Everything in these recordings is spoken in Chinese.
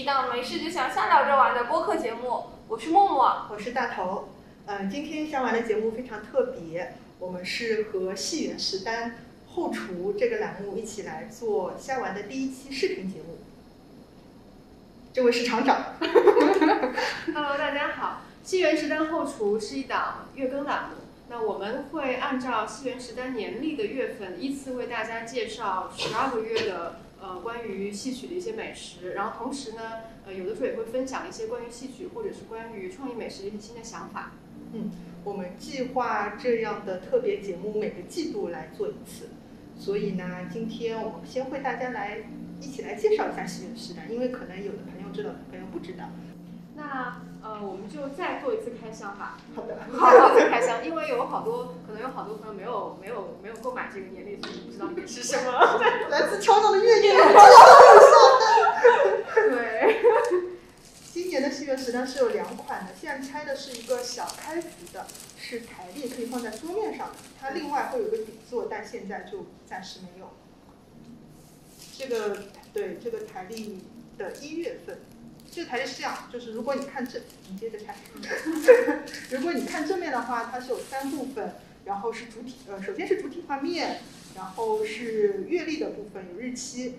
一档没事就想瞎聊着玩的播客节目，我是默默，我是大头。嗯，今天瞎玩的节目非常特别，我们是和戏园食单后厨这个栏目一起来做瞎玩的第一期视频节目。这位是厂长。Hello，大家好。戏园食单后厨是一档月更栏目，那我们会按照戏园食单年历的月份，依次为大家介绍十二个月的呃关于戏曲的一些美食，然后同时呢，呃有的时候也会分享一些关于戏曲或者是关于创意美食的一些新的想法。嗯，我们计划这样的特别节目每个季度来做一次，所以呢，今天我们先会大家来一起来介绍一下戏曲时代，因为可能有的朋友知道，朋友不知道。那呃，我们就再做一次开箱吧。好的，好的，开箱，因为有好多可能有好多朋友没有没有没有购买这个年历，所以不知道里面是什么。来自超长的月月。对。今年的戏园食单是有两款的，现在拆的是一个小开幅的，是台历，可以放在桌面上的。它另外会有个底座，但现在就暂时没有。这个对这个台历的一月份。这个台是这样，就是如果你看正，你接着看。如果你看正面的话，它是有三部分，然后是主体，呃，首先是主体画面，然后是月历的部分，有日期，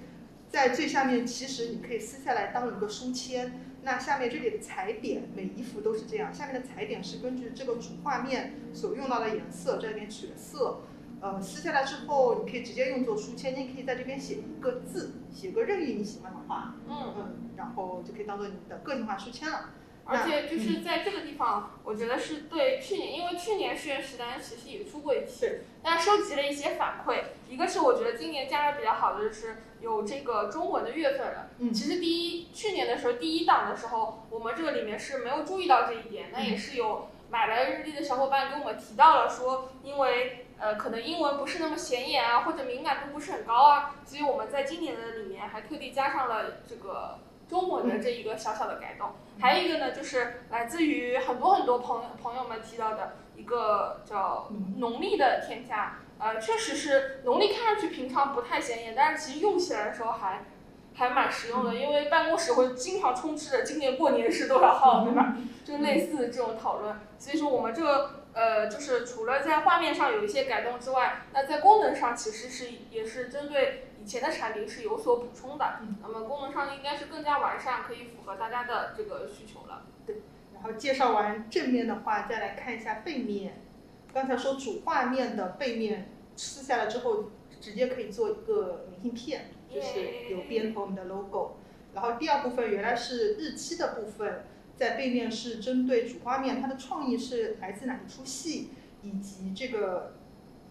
在最下面其实你可以撕下来当一个书签。那下面这里的彩点，每一幅都是这样，下面的彩点是根据这个主画面所用到的颜色，这里面取了色。呃，撕下来之后，你可以直接用作书签，你可以在这边写一个字，写个任意你喜欢的话，嗯嗯，然后就可以当做你的个性化书签了。而且就是在这个地方，我觉得是对去年，因为去年十月十单其实也出过一期，但收集了一些反馈。一个是我觉得今年加的比较好的就是有这个中文的月份了。嗯，其实第一去年的时候第一档的时候，我们这个里面是没有注意到这一点，那也是有买了日历的小伙伴给我们提到了说，因为。呃，可能英文不是那么显眼啊，或者敏感度不是很高啊，所以我们在今年的里面还特地加上了这个中文的这一个小小的改动。还有一个呢，就是来自于很多很多朋友朋友们提到的一个叫农历的添加。呃，确实是农历看上去平常不太显眼，但是其实用起来的时候还还蛮实用的，因为办公室会经常充斥着今年过年是多少号，对吧？就类似这种讨论。所以说我们这个。呃，就是除了在画面上有一些改动之外，那在功能上其实是也是针对以前的产品是有所补充的。那么功能上应该是更加完善，可以符合大家的这个需求了。对，然后介绍完正面的话，再来看一下背面。刚才说主画面的背面撕下来之后，直接可以做一个明信片，就是有编头我们的 logo。然后第二部分原来是日期的部分。在背面是针对主画面，它的创意是来自哪一出戏，以及这个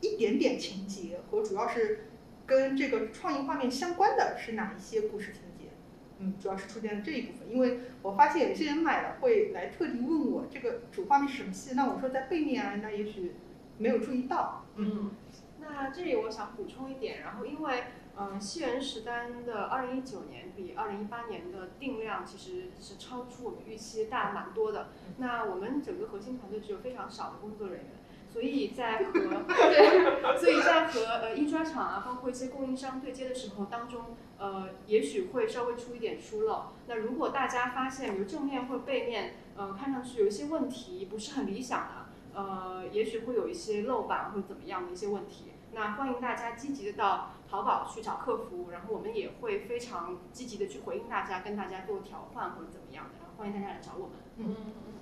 一点点情节和主要是跟这个创意画面相关的是哪一些故事情节？嗯，主要是出现了这一部分。因为我发现有些人买了会来特地问我这个主画面是什么戏，那我说在背面啊，那也许没有注意到。嗯，那这里我想补充一点，然后因为。嗯，西园石单的二零一九年比二零一八年的定量其实是超出我们预期大蛮多的。那我们整个核心团队只有非常少的工作人员，所以在和 对，所以在和呃印刷厂啊，包括一些供应商对接的时候当中，呃，也许会稍微出一点疏漏。那如果大家发现，比如正面或背面，呃，看上去有一些问题，不是很理想的，呃，也许会有一些漏版或者怎么样的一些问题，那欢迎大家积极的到。淘宝去找客服，然后我们也会非常积极的去回应大家，跟大家做调换或者怎么样的，然后欢迎大家来找我们。嗯嗯嗯。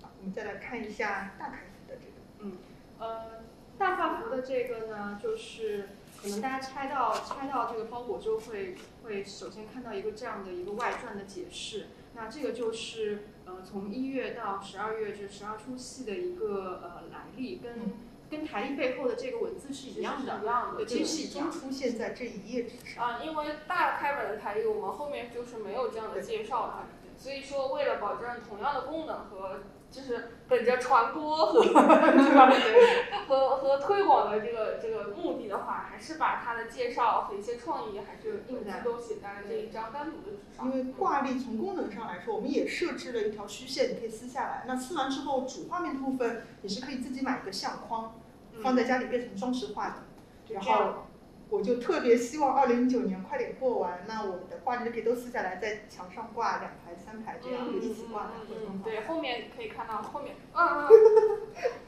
好，我们再来看一下大客服的这个。嗯，呃，大客服的这个呢，就是可能大家拆到拆到这个包裹之后，会会首先看到一个这样的一个外传的解释。那这个就是呃从一月到十二月这十二出戏的一个呃来历跟。跟台历背后的这个文字是一样的，一样的，其实都出现在这一页纸上。啊，因为大开本的台历，我们后面就是没有这样的介绍了，所以说为了保证同样的功能和。就是本着传播和 和和推广的这个这个目的的话，还是把它的介绍和一些创意还是印在都写在了这一张单独的纸上。因为挂历从功能上来说，我们也设置了一条虚线，你可以撕下来。那撕完之后，主画面的部分你是可以自己买一个相框，放在家里变成装饰画的。然后我就特别希望二零一九年快点过完，那我们的画就可以都撕下来，在墙上挂两排、三排这样，就一起挂来会更好。对，后面可以看到后面，嗯嗯，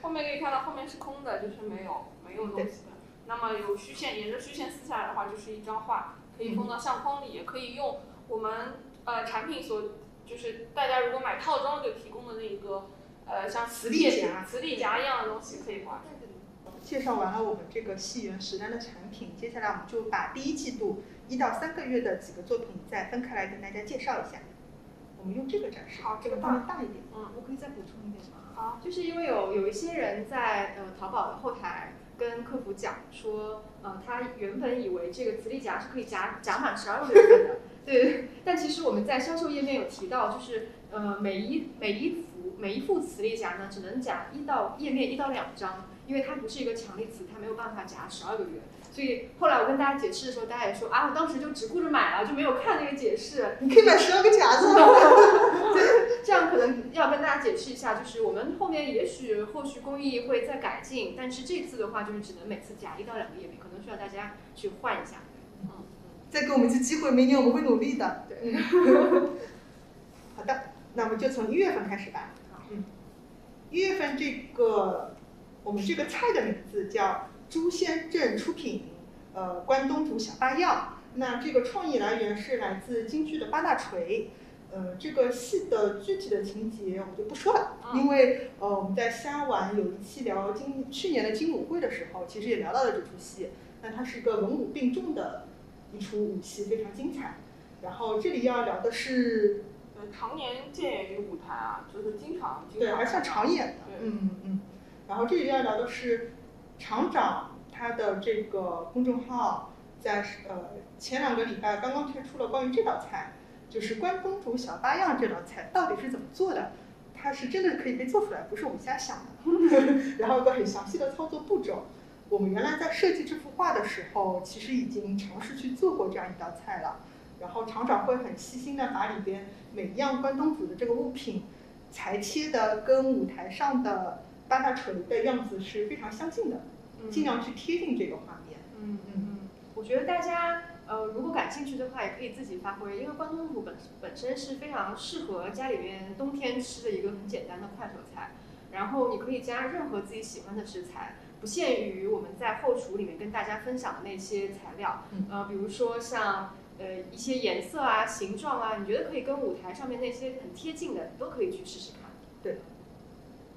后面可以看到后面是空的，就是没有没有东西的。那么有虚线，沿着虚线撕下来的话，就是一张画，可以封到相框里，也可以用我们呃产品所就是大家如果买套装就提供的那一个呃像磁力夹、磁力夹一样的东西可以挂。介绍完了我们这个戏园实单的产品，接下来我们就把第一季度一到三个月的几个作品再分开来跟大家介绍一下。我们用这个展示，好，这个画面大一点。嗯，我可以再补充一点吗？好，就是因为有有一些人在呃淘宝的后台跟客服讲说，呃，他原本以为这个磁力夹是可以夹夹满十二个月份的，对。但其实我们在销售页面有提到，就是呃每一每一幅每一副磁力夹呢，只能夹一到页面一到两张。因为它不是一个强力磁，它没有办法夹十二个月，所以后来我跟大家解释的时候，大家也说啊，我当时就只顾着买了，就没有看那个解释。你可以买十二个夹子。对，这样可能要跟大家解释一下，就是我们后面也许后续工艺会再改进，但是这次的话就是只能每次夹一到两个页面，可能需要大家去换一下。嗯，再给我们一次机会，明年我们会努力的。对。好的，那我们就从一月份开始吧。嗯，一月份这个。我们这个菜的名字叫朱仙镇出品，呃，关东煮小八样。那这个创意来源是来自京剧的八大锤，呃，这个戏的具体的情节我就不说了，因为呃我们在虾丸有一期聊金去年的金舞会的时候，其实也聊到了这出戏。那它是一个文武并重的一出武戏，非常精彩。然后这里要聊的是，呃，常年见演于舞台啊，就是经常对，还算常演的，嗯嗯。然后这里要聊的是厂长他的这个公众号，在呃前两个礼拜刚刚推出了关于这道菜，就是关东煮小八样这道菜到底是怎么做的？它是真的可以被做出来，不是我们瞎想的。然后有个很详细的操作步骤。我们原来在设计这幅画的时候，其实已经尝试去做过这样一道菜了。然后厂长会很细心的把里边每一样关东煮的这个物品裁切的跟舞台上的。八大锤的样子是非常相近的，尽量去贴近这个画面。嗯嗯嗯，我觉得大家呃如果感兴趣的话，也可以自己发挥，因为关东煮本本身是非常适合家里面冬天吃的一个很简单的快手菜。然后你可以加任何自己喜欢的食材，不限于我们在后厨里面跟大家分享的那些材料。呃，比如说像呃一些颜色啊、形状啊，你觉得可以跟舞台上面那些很贴近的，你都可以去试试看。对。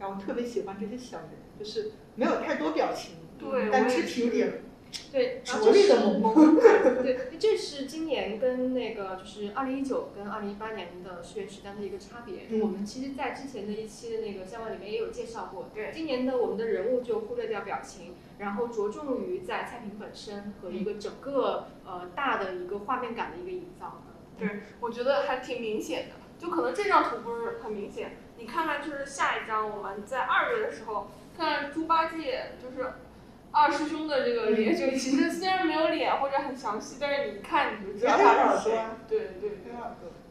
我特别喜欢这些小人，就是没有太多表情，对，但肢体有点对着力的萌萌。对，这是今年跟那个就是二零一九跟二零一八年的十元时单的一个差别。我们其实，在之前的一期的那个相关里面也有介绍过。对，今年的我们的人物就忽略掉表情，然后着重于在菜品本身和一个整个呃大的一个画面感的一个营造。对，我觉得还挺明显的，就可能这张图不是很明显。你看看，就是下一章，我们在二月的时候看猪八戒，就是二师兄的这个脸，就其实虽然没有脸或者很详细，但是你一看你就知道他是谁。对对对，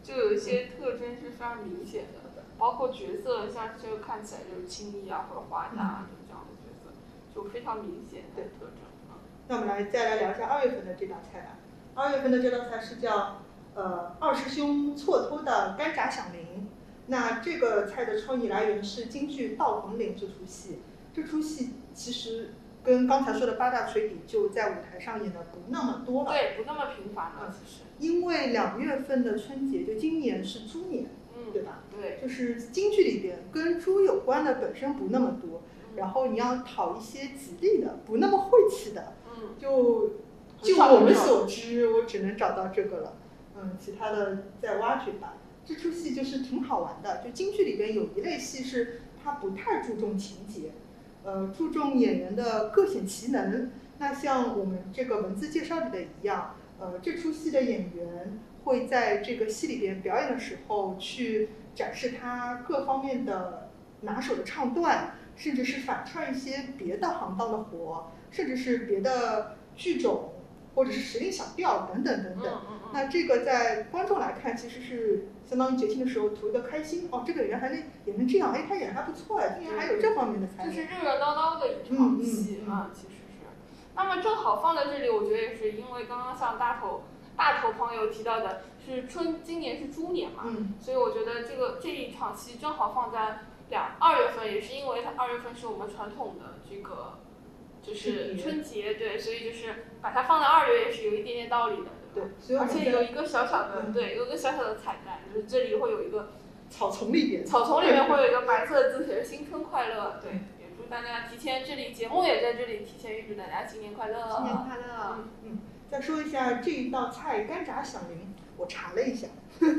就有一些特征是非常明显的，包括角色，像这个看起来就是青衣啊或者华家就这样的角色，就非常明显的特征啊。那我们来再来聊一下二月份的这道菜吧。二月份的这道菜是叫呃二师兄错偷的干炸响铃。那这个菜的创意来源是京剧《道红岭》这出戏。这出戏其实跟刚才说的八大锤比，就在舞台上演的不那么多了。对，不那么频繁了，其实。因为两月份的春节，就今年是猪年，嗯，对吧？对。就是京剧里边跟猪有关的本身不那么多，然后你要讨一些吉利的、不那么晦气的，嗯，就就我们所知，我只能找到这个了。嗯，其他的再挖掘吧。这出戏就是挺好玩的，就京剧里边有一类戏是它不太注重情节，呃，注重演员的各显其能。那像我们这个文字介绍里的一样，呃，这出戏的演员会在这个戏里边表演的时候去展示他各方面的拿手的唱段，甚至是反串一些别的行当的活，甚至是别的剧种或者是时令小调等等等等。那这个在观众来看，其实是。相当于节庆的时候图一个开心哦，这个演员还能演成这样，哎，他演的还不错哎，竟然还有这方面的才。就是热热闹闹的一场戏啊，其实是。那么正好放在这里，我觉得也是因为刚刚像大头大头朋友提到的是春，今年是猪年嘛，嗯，所以我觉得这个这一场戏正好放在两二月份，也是因为它二月份是我们传统的这个就是春节，对，所以就是把它放在二月也是有一点点道理的，对，所以而且有一个小小的，嗯对，有一个小小的彩蛋，就是这里会有一个草丛里边，草丛里面会有一个白色的字写着“新春快乐”，对，也祝大家提前这里节目也在这里提前预祝大家新年快乐，新年快乐！嗯再说一下这一道菜干炸响铃，我查了一下，呵 呵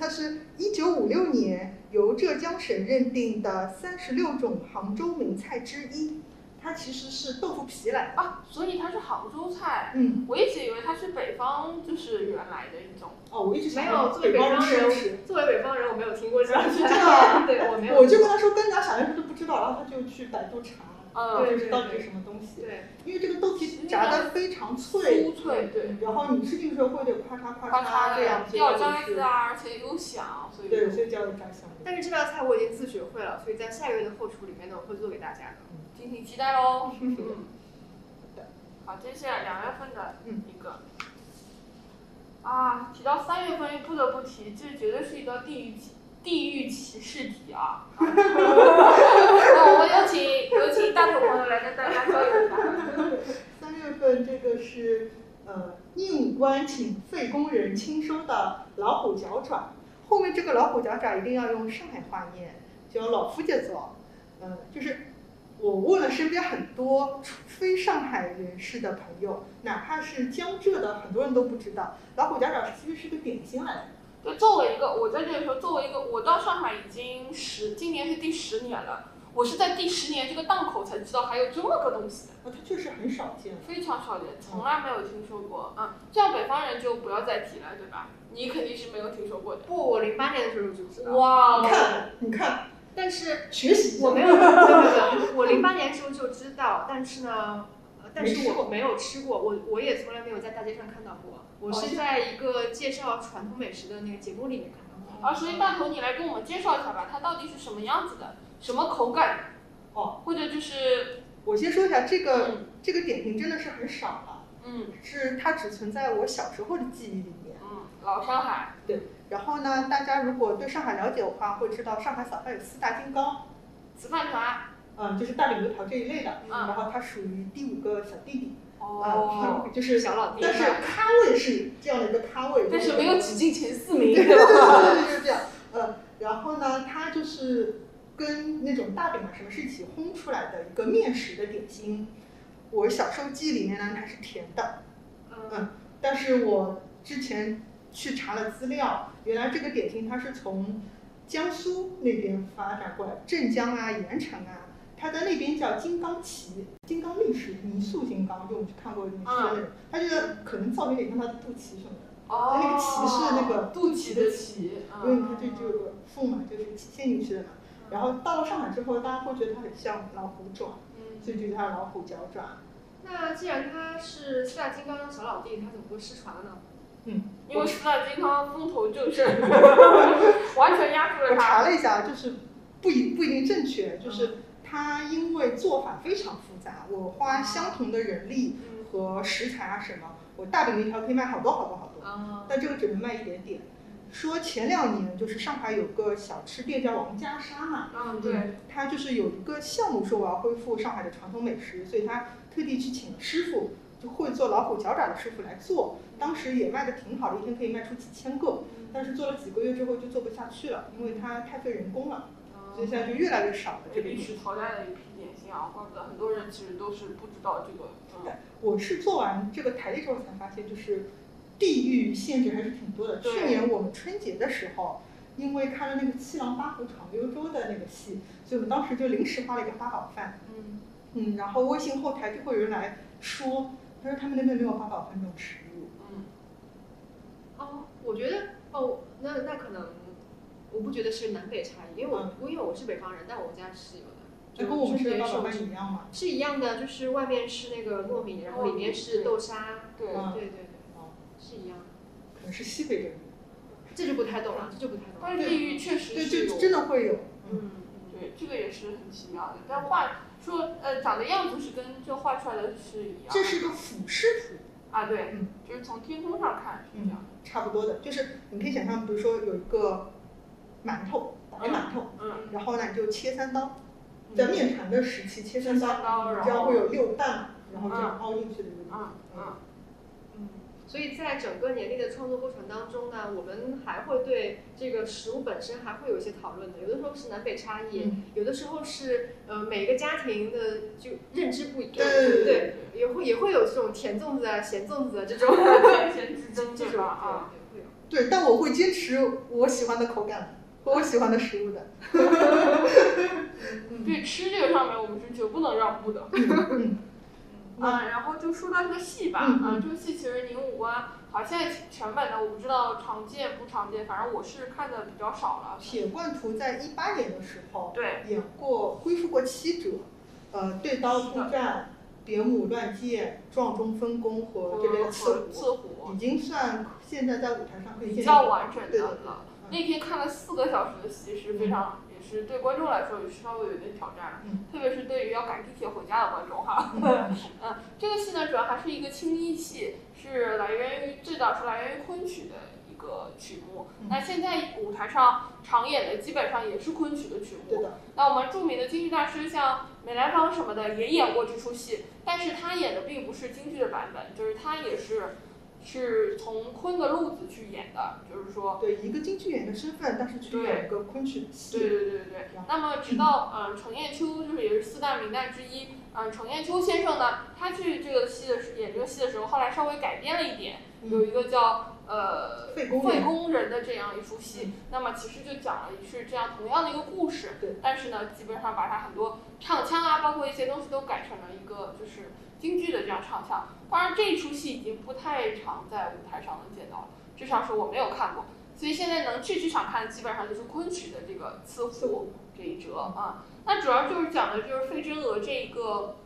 它是一九五六年由浙江省认定的三十六种杭州名菜之一。它其实是豆腐皮来的。啊，所以它是杭州菜，嗯，我一直以为它是北方就是原来的一种。哦，我一直想没有，作为北方方人，作为北方人，我没有听过这道是这菜。样 对，我没有。我就跟他说干炸响铃，他就不知道，然后他就去百度查，嗯就是到底是什么东西。对，因为这个豆皮炸的非常脆，酥脆，对，然后你吃进去时候会有点咔嚓咔咔嚓这样子，掉渣就是子啊，而且有响，所以对，所以叫炸响铃。但是这道菜我已经自学会了，所以在下个月的后厨里面呢，我会做给大家的。敬请期待喽。嗯，好，接下来两月份的一个。啊，提到三月份，又不得不提，这绝对是一道地狱歧地狱歧视题啊！那我们有请有请大头朋友来跟大家交流一下。三月份这个是呃宁武官请费工人亲收的老虎脚爪，后面这个老虎脚爪一定要用上海话念，叫老夫节爪。嗯、就是我问了身边很多非上海人士的朋友，哪怕是江浙的，很多人都不知道老虎夹爪其实是个点心来的。就作为一个，我在这里说，作为一个，我到上海已经十，今年是第十年了，我是在第十年这个档口才知道还有这么个东西的。啊，它确实很少见。非常少见，从来没有听说过。嗯，这样北方人就不要再提了，对吧？你肯定是没有听说过的。不，我零八年的时候就知道。哇你看，你看，但是学习我没有，没有，没有，我零八年的时候就知道，但是呢，呃但是我没有吃过，我我也从来没有在大街上看到过，我是在一个介绍传统美食的那个节目里面看到过。啊，所以大头你来跟我们介绍一下吧，它到底是什么样子的，什么口感？哦，或者就是，我先说一下这个、嗯。这个点评真的是很少了，嗯是它只存在我小时候的记忆里面。嗯，老上海，对然后呢，大家如果对上海了解的话，会知道上海早饭有四大金刚，糍饭团，嗯，就是大饼油条这一类的。嗯然后它属于第五个小弟弟，哦，嗯，就是小老弟但是咖位是这样的一个咖位，但是没有挤进前四名，对对对对吧？对对，就是这样。呃，然后呢，它就是跟那种大饼啊什么是一起烘出来的一个面食的点心。我小时候记忆里面呢，它是甜的，嗯，但是我之前去查了资料，原来这个点心它是从江苏那边发展过来，镇江啊、盐城啊，它在那边叫金刚旗，金刚力士，泥塑金刚，就我们去看过泥塑的那种，它这个可能造型有点像它的肚脐什么的。哦，那个旗是那个肚脐的脐，因为嗯你看这就有个缝嘛，就是体现进去的嘛。然后到了上海之后，大家会觉得它很像老虎爪，嗯，所以就叫它老虎脚爪。那既然他是四大金刚的小老弟，他怎么会失传了呢？因为四大金刚风头正盛，完全压住我了他。查了一下，就是不一不一定正确，就是它因为做法非常复杂，我花相同的人力嗯和食材啊什么，我大饼一条可以卖好多好多好多，啊，但这个只能卖一点点。说前两年就是上海有个小吃店叫王家沙嘛，嗯，对，他就是有一个项目说我要恢复上海的传统美食，所以他特地去请师傅，就会做老虎脚爪的师傅来做。当时也卖的挺好的，一天可以卖出几千个。但是做了几个月之后就做不下去了，因为它太费人工了，所以现在就越来越少了。这个历史淘汰的一批点心啊，怪不得很多人其实都是不知道这个。嗯，我是做完这个台历之后才发现，就是地域限制还是挺多的。去年我们春节的时候，因为看了那个《七郎八虎闯幽州》的那个戏，所以我们当时就临时发了一个八宝饭。嗯，嗯，然后微信后台就会有人来说，他说他们那边没有八宝饭这种食物。嗯，哦，我觉得哦，那那可能我不觉得是南北差异，因为我、因为我是北方人，但我家是有的，就那跟我们吃的八宝饭一样吗？是一样的，就是外面是那个糯米，然后里面是豆沙，对，嗯对对是一样的。可能是西北这边。这就不太懂了，这就不太懂了。但是地域确实对，是有就真的会有。嗯，嗯，对，这个也是很奇妙的。但画说呃长的样子是跟这画出来的是一样的。这是个俯视图，啊，对，嗯就是从天空上看是这样的。差不多的，就是你可以想象，比如说有一个馒头，白馒头，嗯，然后呢你就切三刀，嗯在面团的时期切三刀刀，然后这样会有六瓣嘛，然后这样凹进去的一个地嗯。嗯嗯，所以在整个年历的创作过程当中呢，我们还会对这个食物本身还会有一些讨论的。有的时候是南北差异，嗯有的时候是呃每个家庭的就认知不一样，对对，也会也会有这种甜粽子啊、咸粽子啊这种天前之争这种？啊，对会有。对，但我会坚持我喜欢的口感和我喜欢的食物的。嗯对吃这个上面我们是绝不能让步的。嗯啊，然后就说到这个戏吧，嗯啊，这个戏其实宁武关好像全本的我不知道常见不常见，反正我是看的比较少了。铁罐图在一八年的时候对，演过恢复过七折，呃，对刀突战、别母乱剑、撞钟分工和这边的刺虎，已经算现在在舞台上可以比见较完整的了。那天看了四个小时的戏是非常，也是对观众来说也是稍微有点挑战特别是对于要赶地铁回家的观众哈。嗯 嗯，这个戏呢，主要还是一个轻音戏，是来源于最早是来源于昆曲的一个曲目。嗯那现在舞台上常演的基本上也是昆曲的曲目。那我们著名的京剧大师像梅兰芳什么的也演过这出戏，但是他演的并不是京剧的版本，就是他也是是从昆的路子去演的，就是说。对一个京剧演员的身份，但是去演一个昆曲的戏，对对对对对。那么直到嗯程砚秋就是也是四大名旦之一，嗯程砚秋先生呢，他去这个戏的时演这个戏的时候，后来稍微改编了一点，有一个叫呃费费公人的这样一出戏，那么其实就讲了是这样同样的一个故事，对但是呢，基本上把它很多唱腔啊，包括一些东西都改成了一个就是京剧的这样唱腔。当然这一出戏已经不太常在舞台上能见到了，至少是我没有看过。所以现在能去剧场看，基本上就是昆曲的这个刺虎这一折啊。那主要就是讲的就是费贞娥这一个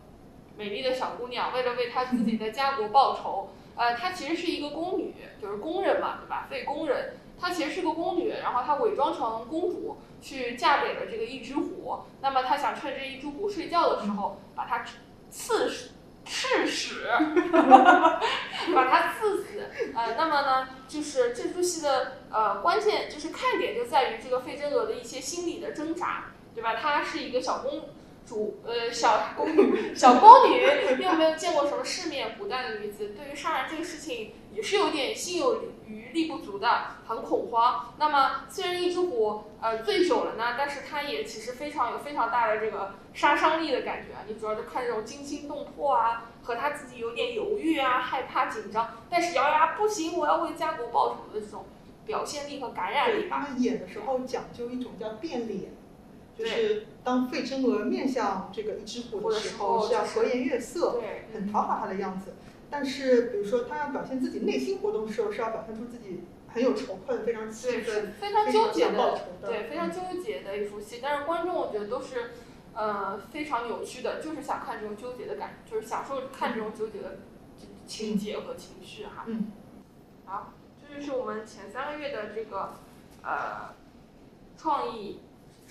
美丽的小姑娘，为了为她自己的家国报仇，呃，她其实是一个宫女，就是宫人嘛，对吧？废宫人，她其实是个宫女，然后她伪装成公主去嫁给了这个一只虎。那么她想趁这一只虎睡觉的时候，把它刺死。刺死，把它刺死。呃，那么呢，就是这出戏的呃关键就是看点就在于这个费贞娥的一些心理的挣扎，对吧？她是一个小公主，呃，小宫女，小宫女，又没有见过什么世面，古代的女子对于杀人这个事情也是有点心有余力不足的，很恐慌。那么虽然一只虎呃醉酒了呢，但是它也其实非常有非常大的这个杀伤力的感觉啊。你主要是看这种惊心动魄啊，和他自己有点犹豫啊、害怕、紧张，但是咬牙不行，我要为家国报仇的这种表现力和感染力吧他。们演的时候讲究一种叫变脸，就是当费贞娥面向这个一只虎的时候，是要和颜悦色，对，很讨好他的样子。但是比如说他要表现自己内心活动的时候，是要表现出自己很有仇恨、非常气对，愤、非常纠结的。对，非常纠结的一出戏。但是观众我觉得都是，呃，非常有趣的，就是想看这种纠结的感，就是享受看这种纠结的情节和情绪哈。嗯。好，这就是我们前三个月的这个呃创意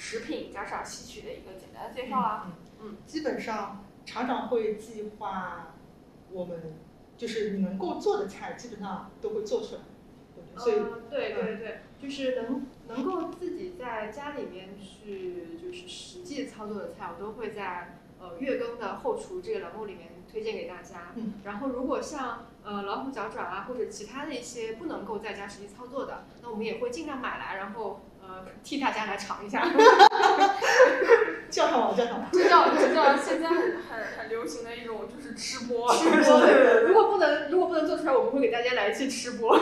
食品加上戏曲的一个简单的介绍啊。嗯，基本上厂长会计划我们就是你能够做的菜，基本上都会做出来，对对？所以嗯，对对对，就是能能够自己在家里面去就是实际操作的菜，我都会在呃月更的后厨这个栏目里面推荐给大家。嗯。然后如果像呃老虎脚爪啊或者其他的一些不能够在家实际操作的，那我们也会尽量买来，然后呃替大家来尝一下。叫上我，叫上我。这叫这叫现在很很很流行的一种就是吃播。吃播对如果不能如果不能做出来，我们会给大家来一期吃播。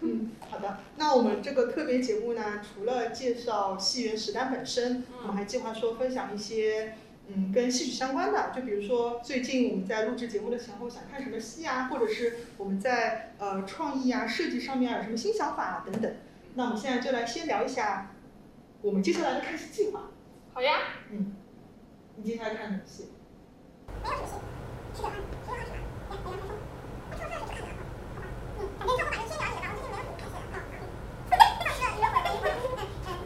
嗯，好的。那我们这个特别节目呢，除了介绍戏园史丹本身，我们还计划说分享一些嗯跟戏曲相关的，就比如说最近我们在录制节目的前后想看什么戏啊，或者是我们在呃创意啊设计上面有什么新想法啊等等。那我们现在就来先聊一下我们接下来的看戏计划。好呀，嗯你接下来看什么戏？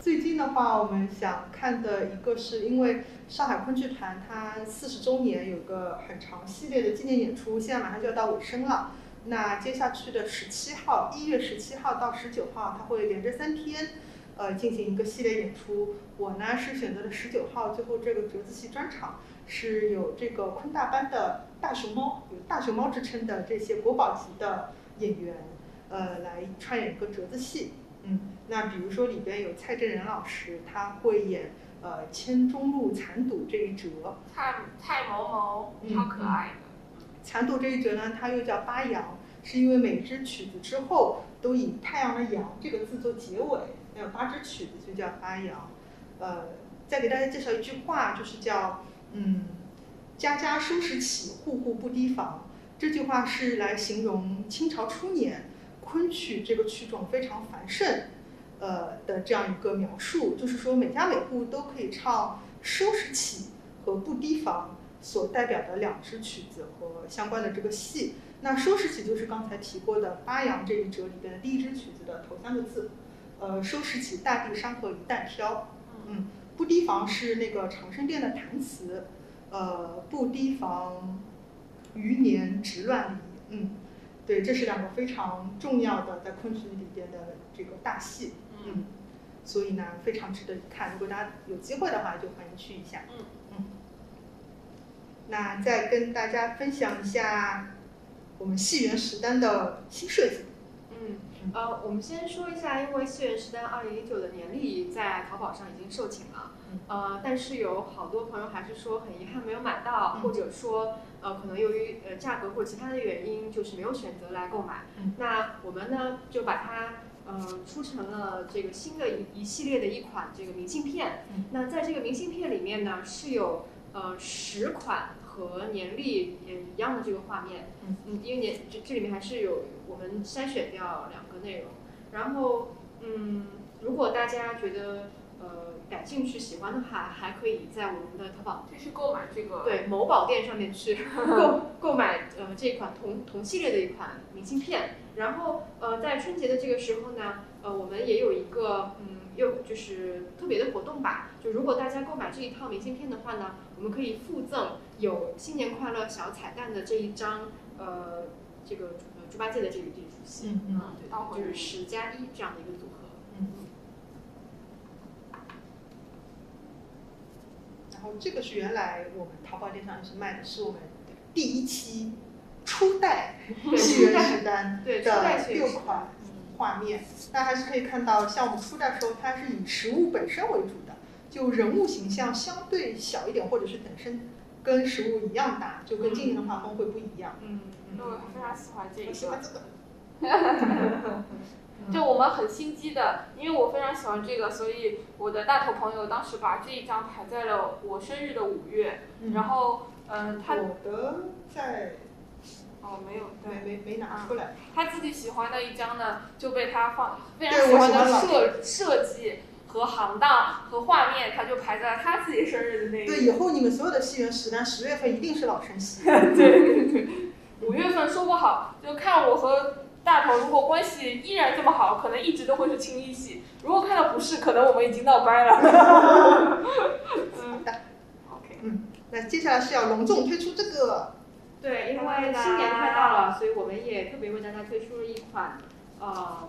最近的，话，我们想看的一个是因为上海昆剧团它四十周年有个很长系列的纪念演出，现在马上就要到尾声了。那接下去的十七号，一月十七号到十九号，它会连着三天，呃，进行一个系列演出。我呢是选择了十九号，最后这个折子戏专场是有这个昆大班的大熊猫，有大熊猫之称的这些国宝级的演员，呃，来串演一个折子戏。嗯，那比如说里边有蔡振仁老师，他会演呃千钟路残赌这一折。蔡蔡某某，超可爱的。残赌这一折呢，它又叫八阳，是因为每支曲子之后都以太阳的阳这个字做结尾，那有八支曲子就叫八阳。呃，再给大家介绍一句话，就是叫嗯，家家收拾起，户户不提防。这句话是来形容清朝初年昆曲这个曲种非常繁盛，呃的这样一个描述，就是说每家每户都可以唱收拾起和不提防。所代表的两支曲子和相关的这个戏，那收拾起就是刚才提过的巴阳这一折里边的第一支曲子的头三个字，呃，收拾起大地山河一旦挑，嗯，不提防是那个长生殿的弹词，呃，不提防余年直乱离，嗯，对，这是两个非常重要的在昆曲里边的这个大戏，嗯，所以呢非常值得一看，如果大家有机会的话，就欢迎去一下，嗯。那再跟大家分享一下我们戏园十单的新设计。嗯，呃，我们先说一下，因为戏园十单二零一九的年历在淘宝上已经售罄了，呃，但是有好多朋友还是说很遗憾没有买到，或者说呃可能由于呃价格或者其他的原因，就是没有选择来购买。那我们呢就把它呃出成了这个新的一一系列的一款这个明信片。那在这个明信片里面呢是有。呃，十款和年历也一样的这个画面，嗯，因为年这这里面还是有我们筛选掉两个内容，然后嗯，如果大家觉得呃感兴趣喜欢的话，还可以在我们的淘宝就是购买这个对某宝店上面去 购购买呃这款同同系列的一款明信片，然后呃在春节的这个时候呢，呃我们也有一个嗯。又就是特别的活动吧，就如果大家购买这一套明信片的话呢，我们可以附赠有新年快乐小彩蛋的这一张，呃，这个呃猪八戒的这个这出戏，嗯嗯，对，就是十加一这样的一个组合，嗯。然后这个是原来我们淘宝店上是卖的是我们第一期初代戏园十单的六款。画面，大家还是可以看到，像我们初代时候，它是以实物本身为主的，就人物形象相对小一点，或者是本身跟实物一样大，就跟今年的画风会不一样。嗯，那我非常喜欢这个。喜欢这个。就我们很心机的，因为我非常喜欢这个，所以我的大头朋友当时把这一张排在了我生日的五月，然后，嗯，他我的在。哦，没有，没没没拿出来。他自己喜欢的一张呢，就被他放非常喜欢的设设计和行当和画面，他就排在他自己生日的那一。对，以后你们所有的戏园十单，十月份一定是老生戏。对对对，五月份说不好，就看我和大头如果关系依然这么好，可能一直都会是青衣戏；如果看到不是，可能我们已经闹掰了。好的，OK，嗯，那接下来是要隆重推出这个。对，因为新年快到了，所以我们也特别为大家推出了一款，呃，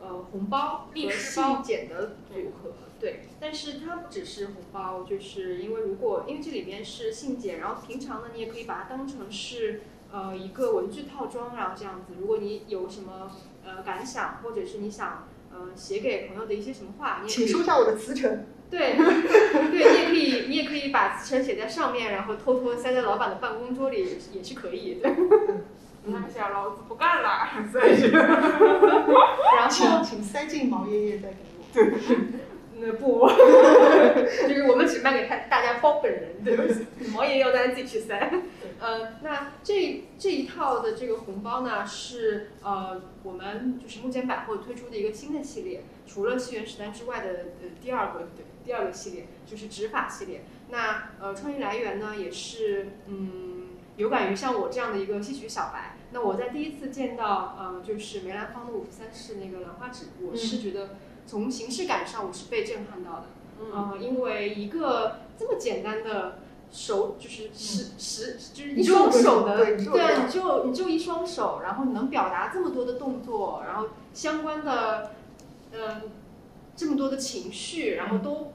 呃红包和信件的组合。对，但是它不只是红包，就是因为如果因为这里边是信件，然后平常呢你也可以把它当成是呃一个文具套装，然后这样子，如果你有什么呃感想，或者是你想呃写给朋友的一些什么话，你请收下我的辞呈。对，对你也可以，你也可以把辞呈写在上面，然后偷偷塞在老板的办公桌里，也是可以的。那下老子不干了，然后请请塞进毛爷爷再给我。对，那不，就是我们只卖给他大家包本人，对不起？毛爷爷要大家自己去塞。呃，那这这一套的这个红包呢，是呃我们就是目前百货推出的一个新的系列，除了西元时代之外的呃第二个对第二个系列就是执法系列。那呃创意来源呢，也是嗯有感于像我这样的一个戏曲小白。那我在第一次见到呃，就是梅兰芳的五十三式那个兰花指，我是觉得从形式感上我是被震撼到的。嗯，呃，因为一个这么简单的手，就是十十，就是一双手的，对你就你就一双手，然后你能表达这么多的动作，然后相关的，嗯、这么多的情绪，然后都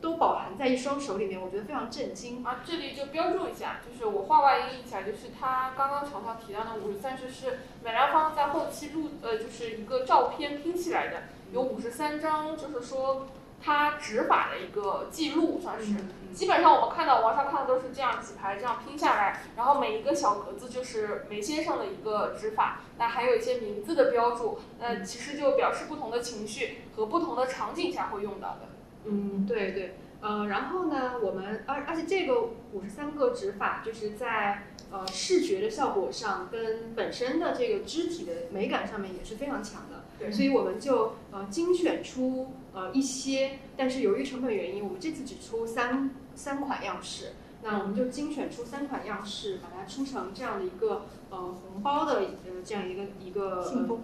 都饱含在一双手里面，我觉得非常震惊。啊，这里就标注一下，就是我画外音一下，就是他刚刚常常提到的五十三式是梅兰芳在后期录，呃，就是一个照片拼起来的，有五十三张，就是说他指法的一个记录，算是。基本上我们看到网上看的都是这样几排这样拼下来，然后每一个小格子就是梅先生的一个指法，那还有一些名字的标注，那其实就表示不同的情绪和不同的场景下会用到的。嗯，对对，呃，然后呢，我们而而且这个五十三个指法，就是在呃视觉的效果上跟本身的这个肢体的美感上面也是非常强的。对所以我们就呃精选出呃一些，但是由于成本原因，我们这次只出三三款样式。那我们就精选出三款样式，把它出成这样的一个呃红包的呃这样一个一个信封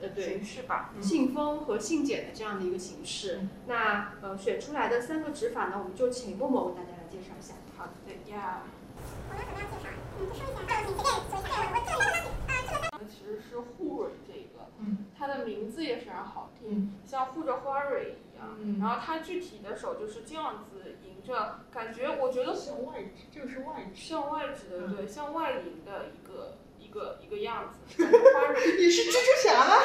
呃对形式吧，嗯信封和信笺的这样的一个形式。嗯那呃选出来的三个指法呢，我们就请默默为大家来介绍一下。好的呀。其实是护蕊这个，嗯，它的名字也非常好听，嗯像护着花蕊一样。嗯然后它具体的手就是这样子迎着，感觉我觉得向外指，这个是外指。向外指的，嗯对，向外迎的一个一个一个样子，花蕊。你是蜘蛛侠吗？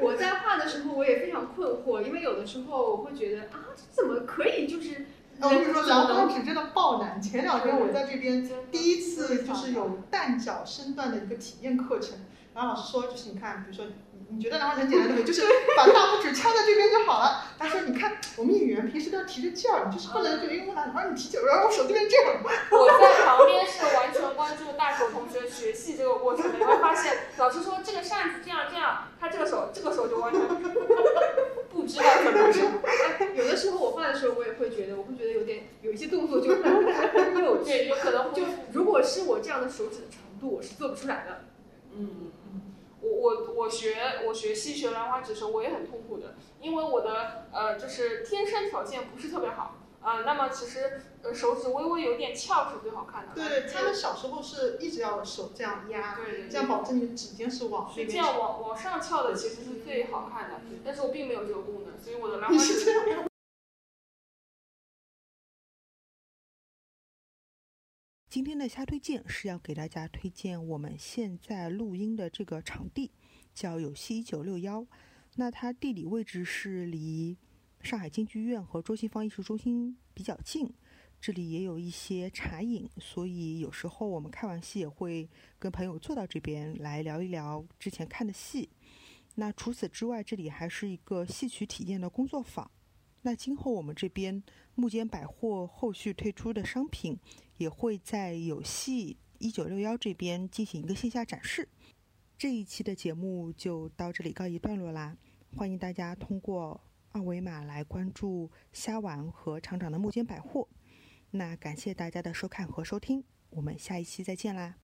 我在画的时候，我也非常困惑，因为有的时候我会觉得啊，这怎么可以就是我跟你说，兰花能指真的爆难。前两天我在这边第一次就是有蛋饺身段的一个体验课程，然后老师说就是你看，比如说你你觉得兰花很简单对不对？就是把大拇指敲在这边就好了。他说你看我们演员平时都要提着劲儿，你就是不能就因为兰花你提劲儿，然后我手这边这样。我在旁边是完全关注大手同学学戏这个过程的，你会发现老师说这个扇子这样这样，他这个手这个手就完全不知道怎么做。哎，有的时候我画的时候，我也会觉得，我会觉得有点有一些动作就很 很有趣。对，有可能就如果是我这样的手指的长度，我是做不出来的。嗯嗯，我我我学我学戏学兰花指的时候，我也很痛苦的，因为我的呃就是天生条件不是特别好啊、那么其实呃手指微微有点翘是最好看的。对他们小时候是一直要手这样压，对对这样保证你的指尖是往这样往往上翘的其实是最好看的，但是我并没有这个功能，所以我的兰花指今天的瞎推荐是要给大家推荐我们现在录音的这个场地，叫有戏一九六幺。那它地理位置是离上海京剧院和周信芳艺术中心比较近，这里也有一些茶饮，所以有时候我们看完戏也会跟朋友坐到这边来聊一聊之前看的戏。那除此之外，这里还是一个戏曲体验的工作坊。那今后我们这边木间百货后续推出的商品。也会在有戏一九六幺这边进行一个线下展示。这一期的节目就到这里告一段落啦，欢迎大家通过二维码来关注虾丸和厂长的木间百货。那感谢大家的收看和收听，我们下一期再见啦。